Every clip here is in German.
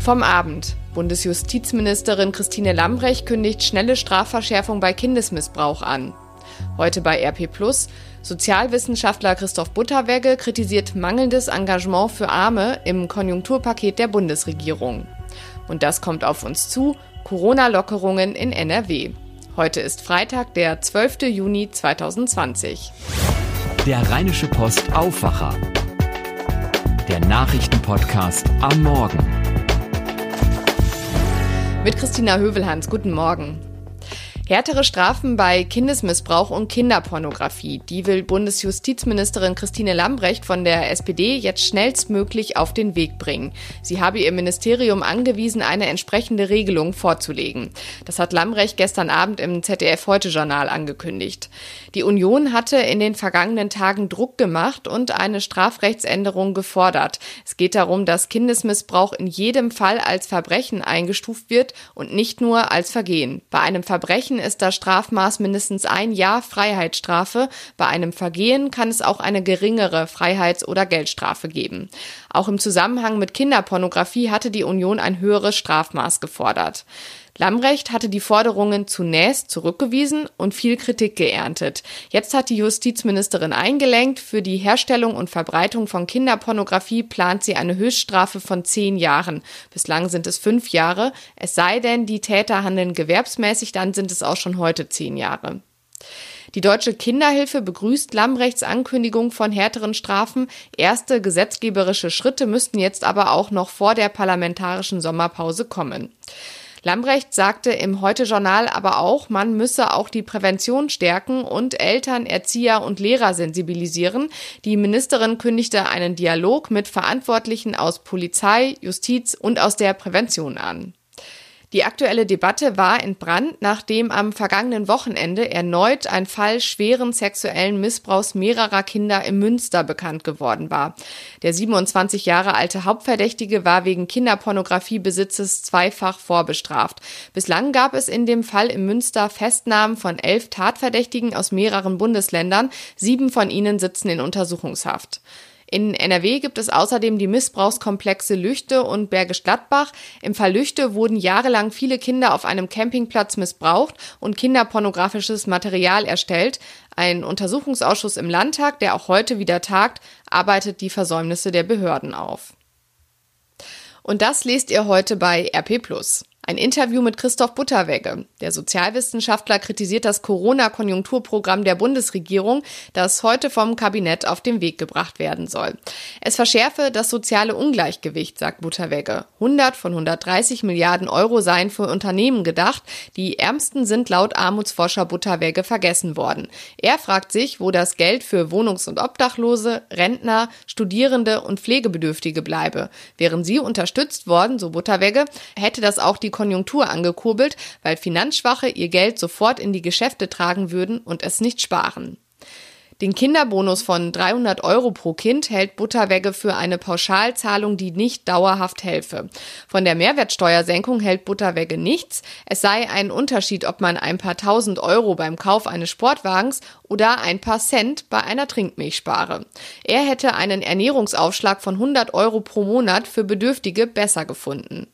Vom Abend. Bundesjustizministerin Christine Lambrecht kündigt schnelle Strafverschärfung bei Kindesmissbrauch an. Heute bei RP Plus. Sozialwissenschaftler Christoph Butterwegge kritisiert mangelndes Engagement für Arme im Konjunkturpaket der Bundesregierung. Und das kommt auf uns zu. Corona-Lockerungen in NRW. Heute ist Freitag, der 12. Juni 2020. Der Rheinische Post Aufwacher. Der Nachrichtenpodcast am Morgen. Mit Christina Hövelhans. Guten Morgen. Härtere Strafen bei Kindesmissbrauch und Kinderpornografie. Die will Bundesjustizministerin Christine Lambrecht von der SPD jetzt schnellstmöglich auf den Weg bringen. Sie habe ihr Ministerium angewiesen, eine entsprechende Regelung vorzulegen. Das hat Lambrecht gestern Abend im ZDF Heute Journal angekündigt. Die Union hatte in den vergangenen Tagen Druck gemacht und eine Strafrechtsänderung gefordert. Es geht darum, dass Kindesmissbrauch in jedem Fall als Verbrechen eingestuft wird und nicht nur als Vergehen. Bei einem Verbrechen ist das Strafmaß mindestens ein Jahr Freiheitsstrafe. Bei einem Vergehen kann es auch eine geringere Freiheits- oder Geldstrafe geben. Auch im Zusammenhang mit Kinderpornografie hatte die Union ein höheres Strafmaß gefordert. Lambrecht hatte die Forderungen zunächst zurückgewiesen und viel Kritik geerntet. Jetzt hat die Justizministerin eingelenkt. Für die Herstellung und Verbreitung von Kinderpornografie plant sie eine Höchststrafe von zehn Jahren. Bislang sind es fünf Jahre. Es sei denn, die Täter handeln gewerbsmäßig, dann sind es auch schon heute zehn Jahre. Die Deutsche Kinderhilfe begrüßt Lambrechts Ankündigung von härteren Strafen. Erste gesetzgeberische Schritte müssten jetzt aber auch noch vor der parlamentarischen Sommerpause kommen. Lambrecht sagte im Heute-Journal aber auch, man müsse auch die Prävention stärken und Eltern, Erzieher und Lehrer sensibilisieren. Die Ministerin kündigte einen Dialog mit Verantwortlichen aus Polizei, Justiz und aus der Prävention an. Die aktuelle Debatte war entbrannt, nachdem am vergangenen Wochenende erneut ein Fall schweren sexuellen Missbrauchs mehrerer Kinder im Münster bekannt geworden war. Der 27 Jahre alte Hauptverdächtige war wegen Kinderpornografiebesitzes zweifach vorbestraft. Bislang gab es in dem Fall im Münster Festnahmen von elf Tatverdächtigen aus mehreren Bundesländern. Sieben von ihnen sitzen in Untersuchungshaft. In NRW gibt es außerdem die Missbrauchskomplexe Lüchte und Bergisch Gladbach. Im Fall Lüchte wurden jahrelang viele Kinder auf einem Campingplatz missbraucht und kinderpornografisches Material erstellt. Ein Untersuchungsausschuss im Landtag, der auch heute wieder tagt, arbeitet die Versäumnisse der Behörden auf. Und das lest ihr heute bei RP ein Interview mit Christoph Butterwegge. Der Sozialwissenschaftler kritisiert das Corona-Konjunkturprogramm der Bundesregierung, das heute vom Kabinett auf den Weg gebracht werden soll. Es verschärfe das soziale Ungleichgewicht, sagt Butterwegge. 100 von 130 Milliarden Euro seien für Unternehmen gedacht. Die ärmsten sind laut Armutsforscher Butterwegge vergessen worden. Er fragt sich, wo das Geld für Wohnungs- und Obdachlose, Rentner, Studierende und Pflegebedürftige bleibe. Wären sie unterstützt worden, so Butterwegge, hätte das auch die Konjunktur angekurbelt, weil Finanzschwache ihr Geld sofort in die Geschäfte tragen würden und es nicht sparen. Den Kinderbonus von 300 Euro pro Kind hält Butterwegge für eine Pauschalzahlung, die nicht dauerhaft helfe. Von der Mehrwertsteuersenkung hält Butterwegge nichts. Es sei ein Unterschied, ob man ein paar tausend Euro beim Kauf eines Sportwagens oder ein paar Cent bei einer Trinkmilch spare. Er hätte einen Ernährungsaufschlag von 100 Euro pro Monat für Bedürftige besser gefunden.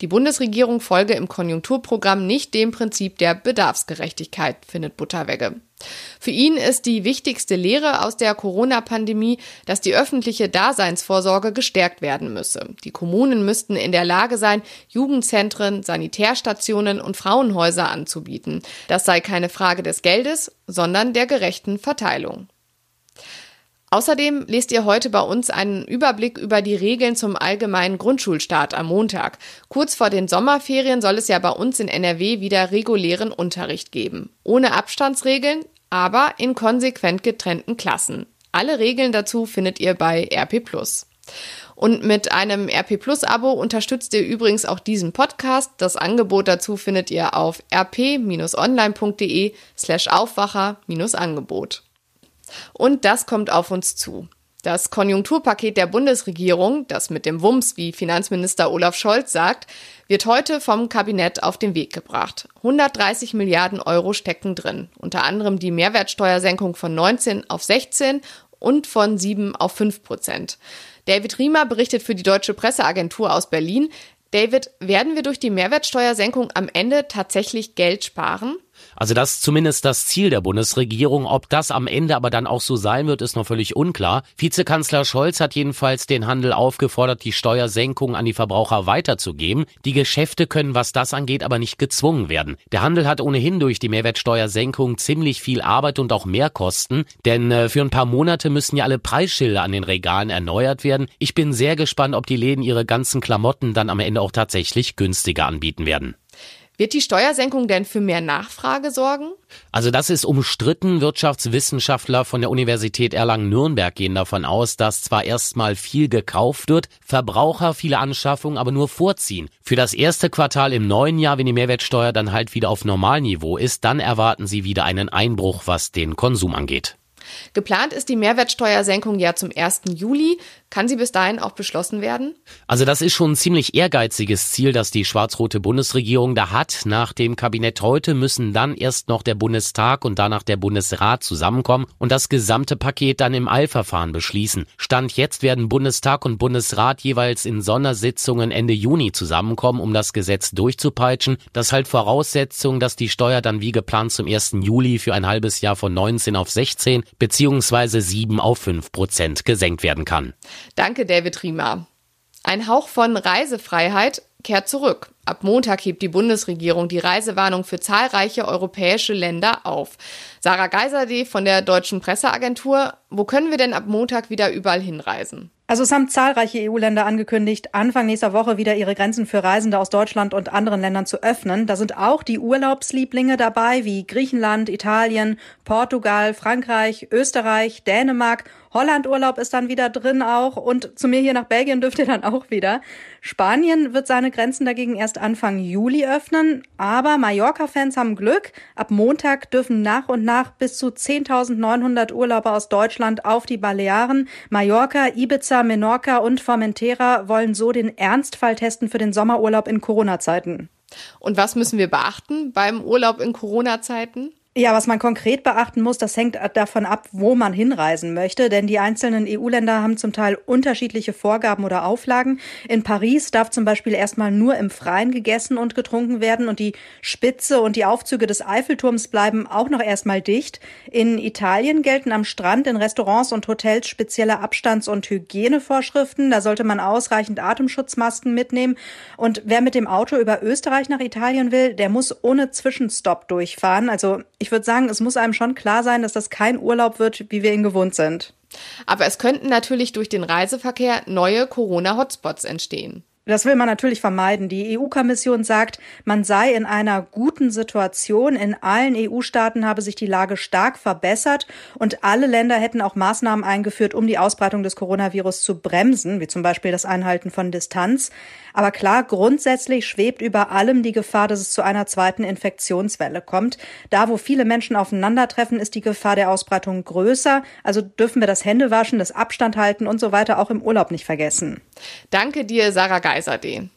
Die Bundesregierung folge im Konjunkturprogramm nicht dem Prinzip der Bedarfsgerechtigkeit, findet Butterwegge. Für ihn ist die wichtigste Lehre aus der Corona-Pandemie, dass die öffentliche Daseinsvorsorge gestärkt werden müsse. Die Kommunen müssten in der Lage sein, Jugendzentren, Sanitärstationen und Frauenhäuser anzubieten. Das sei keine Frage des Geldes, sondern der gerechten Verteilung. Außerdem lest ihr heute bei uns einen Überblick über die Regeln zum allgemeinen Grundschulstart am Montag. Kurz vor den Sommerferien soll es ja bei uns in NRW wieder regulären Unterricht geben. Ohne Abstandsregeln, aber in konsequent getrennten Klassen. Alle Regeln dazu findet ihr bei RP Und mit einem RP Plus Abo unterstützt ihr übrigens auch diesen Podcast. Das Angebot dazu findet ihr auf rp-online.de slash Aufwacher-Angebot. Und das kommt auf uns zu. Das Konjunkturpaket der Bundesregierung, das mit dem Wumms, wie Finanzminister Olaf Scholz sagt, wird heute vom Kabinett auf den Weg gebracht. 130 Milliarden Euro stecken drin, unter anderem die Mehrwertsteuersenkung von 19 auf 16 und von 7 auf 5 Prozent. David Riemer berichtet für die Deutsche Presseagentur aus Berlin, David, werden wir durch die Mehrwertsteuersenkung am Ende tatsächlich Geld sparen? Also das ist zumindest das Ziel der Bundesregierung. Ob das am Ende aber dann auch so sein wird, ist noch völlig unklar. Vizekanzler Scholz hat jedenfalls den Handel aufgefordert, die Steuersenkung an die Verbraucher weiterzugeben. Die Geschäfte können, was das angeht, aber nicht gezwungen werden. Der Handel hat ohnehin durch die Mehrwertsteuersenkung ziemlich viel Arbeit und auch Mehrkosten, denn äh, für ein paar Monate müssen ja alle Preisschilder an den Regalen erneuert werden. Ich bin sehr gespannt, ob die Läden ihre ganzen Klamotten dann am Ende auch tatsächlich günstiger anbieten werden. Wird die Steuersenkung denn für mehr Nachfrage sorgen? Also das ist umstritten. Wirtschaftswissenschaftler von der Universität Erlangen-Nürnberg gehen davon aus, dass zwar erstmal viel gekauft wird, Verbraucher viele Anschaffungen aber nur vorziehen. Für das erste Quartal im neuen Jahr, wenn die Mehrwertsteuer dann halt wieder auf Normalniveau ist, dann erwarten sie wieder einen Einbruch, was den Konsum angeht. Geplant ist die Mehrwertsteuersenkung ja zum 1. Juli. Kann sie bis dahin auch beschlossen werden? Also das ist schon ein ziemlich ehrgeiziges Ziel, das die schwarz-rote Bundesregierung da hat. Nach dem Kabinett heute müssen dann erst noch der Bundestag und danach der Bundesrat zusammenkommen und das gesamte Paket dann im Eilverfahren beschließen. Stand jetzt werden Bundestag und Bundesrat jeweils in Sondersitzungen Ende Juni zusammenkommen, um das Gesetz durchzupeitschen. Das halt Voraussetzung, dass die Steuer dann wie geplant zum 1. Juli für ein halbes Jahr von 19 auf 16 beziehungsweise 7 auf 5 Prozent gesenkt werden kann. Danke, David Riemer. Ein Hauch von Reisefreiheit kehrt zurück. Ab Montag hebt die Bundesregierung die Reisewarnung für zahlreiche europäische Länder auf. Sarah Geiserde von der Deutschen Presseagentur, wo können wir denn ab Montag wieder überall hinreisen? Also es haben zahlreiche EU-Länder angekündigt, Anfang nächster Woche wieder ihre Grenzen für Reisende aus Deutschland und anderen Ländern zu öffnen. Da sind auch die Urlaubslieblinge dabei, wie Griechenland, Italien, Portugal, Frankreich, Österreich, Dänemark Holland-Urlaub ist dann wieder drin auch und zu mir hier nach Belgien dürft ihr dann auch wieder. Spanien wird seine Grenzen dagegen erst Anfang Juli öffnen, aber Mallorca-Fans haben Glück. Ab Montag dürfen nach und nach bis zu 10.900 Urlauber aus Deutschland auf die Balearen. Mallorca, Ibiza, Menorca und Formentera wollen so den Ernstfall testen für den Sommerurlaub in Corona-Zeiten. Und was müssen wir beachten beim Urlaub in Corona-Zeiten? Ja, was man konkret beachten muss, das hängt davon ab, wo man hinreisen möchte, denn die einzelnen EU-Länder haben zum Teil unterschiedliche Vorgaben oder Auflagen. In Paris darf zum Beispiel erstmal nur im Freien gegessen und getrunken werden und die Spitze und die Aufzüge des Eiffelturms bleiben auch noch erstmal dicht. In Italien gelten am Strand, in Restaurants und Hotels spezielle Abstands- und Hygienevorschriften. Da sollte man ausreichend Atemschutzmasken mitnehmen. Und wer mit dem Auto über Österreich nach Italien will, der muss ohne Zwischenstopp durchfahren. Also ich würde sagen, es muss einem schon klar sein, dass das kein Urlaub wird, wie wir ihn gewohnt sind. Aber es könnten natürlich durch den Reiseverkehr neue Corona-Hotspots entstehen. Das will man natürlich vermeiden. Die EU-Kommission sagt, man sei in einer guten Situation. In allen EU-Staaten habe sich die Lage stark verbessert und alle Länder hätten auch Maßnahmen eingeführt, um die Ausbreitung des Coronavirus zu bremsen, wie zum Beispiel das Einhalten von Distanz. Aber klar, grundsätzlich schwebt über allem die Gefahr, dass es zu einer zweiten Infektionswelle kommt. Da, wo viele Menschen aufeinandertreffen, ist die Gefahr der Ausbreitung größer. Also dürfen wir das Händewaschen, das Abstand halten und so weiter auch im Urlaub nicht vergessen. Danke dir, Sarah Geiserde.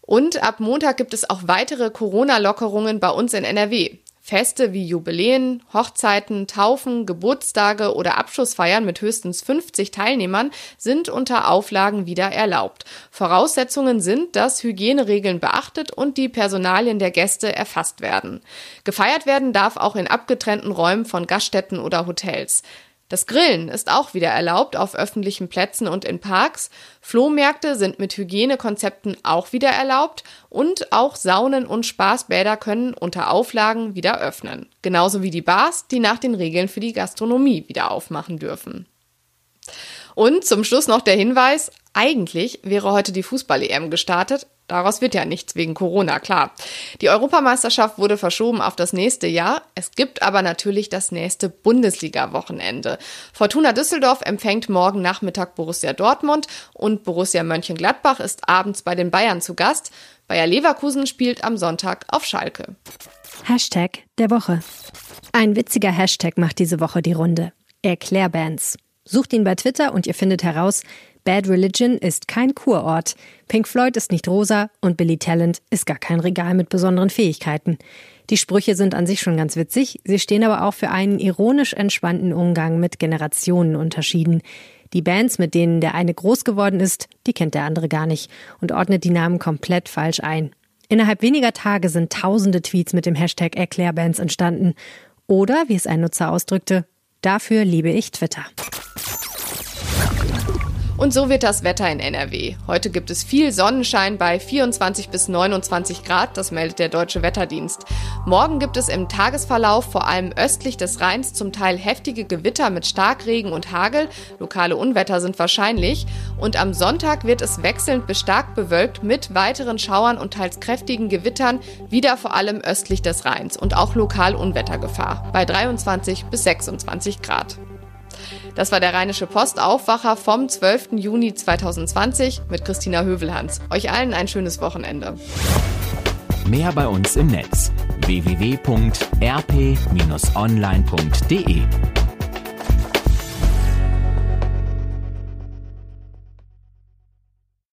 Und ab Montag gibt es auch weitere Corona-Lockerungen bei uns in NRW. Feste wie Jubiläen, Hochzeiten, Taufen, Geburtstage oder Abschlussfeiern mit höchstens 50 Teilnehmern sind unter Auflagen wieder erlaubt. Voraussetzungen sind, dass Hygieneregeln beachtet und die Personalien der Gäste erfasst werden. Gefeiert werden darf auch in abgetrennten Räumen von Gaststätten oder Hotels. Das Grillen ist auch wieder erlaubt auf öffentlichen Plätzen und in Parks. Flohmärkte sind mit Hygienekonzepten auch wieder erlaubt und auch Saunen und Spaßbäder können unter Auflagen wieder öffnen. Genauso wie die Bars, die nach den Regeln für die Gastronomie wieder aufmachen dürfen. Und zum Schluss noch der Hinweis, eigentlich wäre heute die Fußball-EM gestartet, Daraus wird ja nichts wegen Corona, klar. Die Europameisterschaft wurde verschoben auf das nächste Jahr. Es gibt aber natürlich das nächste Bundesliga-Wochenende. Fortuna Düsseldorf empfängt morgen Nachmittag Borussia Dortmund und Borussia Mönchengladbach ist abends bei den Bayern zu Gast. Bayer Leverkusen spielt am Sonntag auf Schalke. Hashtag der Woche. Ein witziger Hashtag macht diese Woche die Runde. Erklärbands. Sucht ihn bei Twitter und ihr findet heraus, Bad Religion ist kein Kurort. Pink Floyd ist nicht rosa und Billy Talent ist gar kein Regal mit besonderen Fähigkeiten. Die Sprüche sind an sich schon ganz witzig, sie stehen aber auch für einen ironisch entspannten Umgang mit Generationenunterschieden. Die Bands, mit denen der eine groß geworden ist, die kennt der andere gar nicht und ordnet die Namen komplett falsch ein. Innerhalb weniger Tage sind tausende Tweets mit dem Hashtag Erklärbands entstanden. Oder, wie es ein Nutzer ausdrückte, dafür liebe ich Twitter. Und so wird das Wetter in NRW. Heute gibt es viel Sonnenschein bei 24 bis 29 Grad, das meldet der Deutsche Wetterdienst. Morgen gibt es im Tagesverlauf vor allem östlich des Rheins zum Teil heftige Gewitter mit Starkregen und Hagel. Lokale Unwetter sind wahrscheinlich. Und am Sonntag wird es wechselnd bis stark bewölkt mit weiteren Schauern und teils kräftigen Gewittern, wieder vor allem östlich des Rheins und auch lokal Unwettergefahr bei 23 bis 26 Grad. Das war der Rheinische Postaufwacher vom 12. Juni 2020 mit Christina Hövelhans. Euch allen ein schönes Wochenende. Mehr bei uns im Netz www.rp-online.de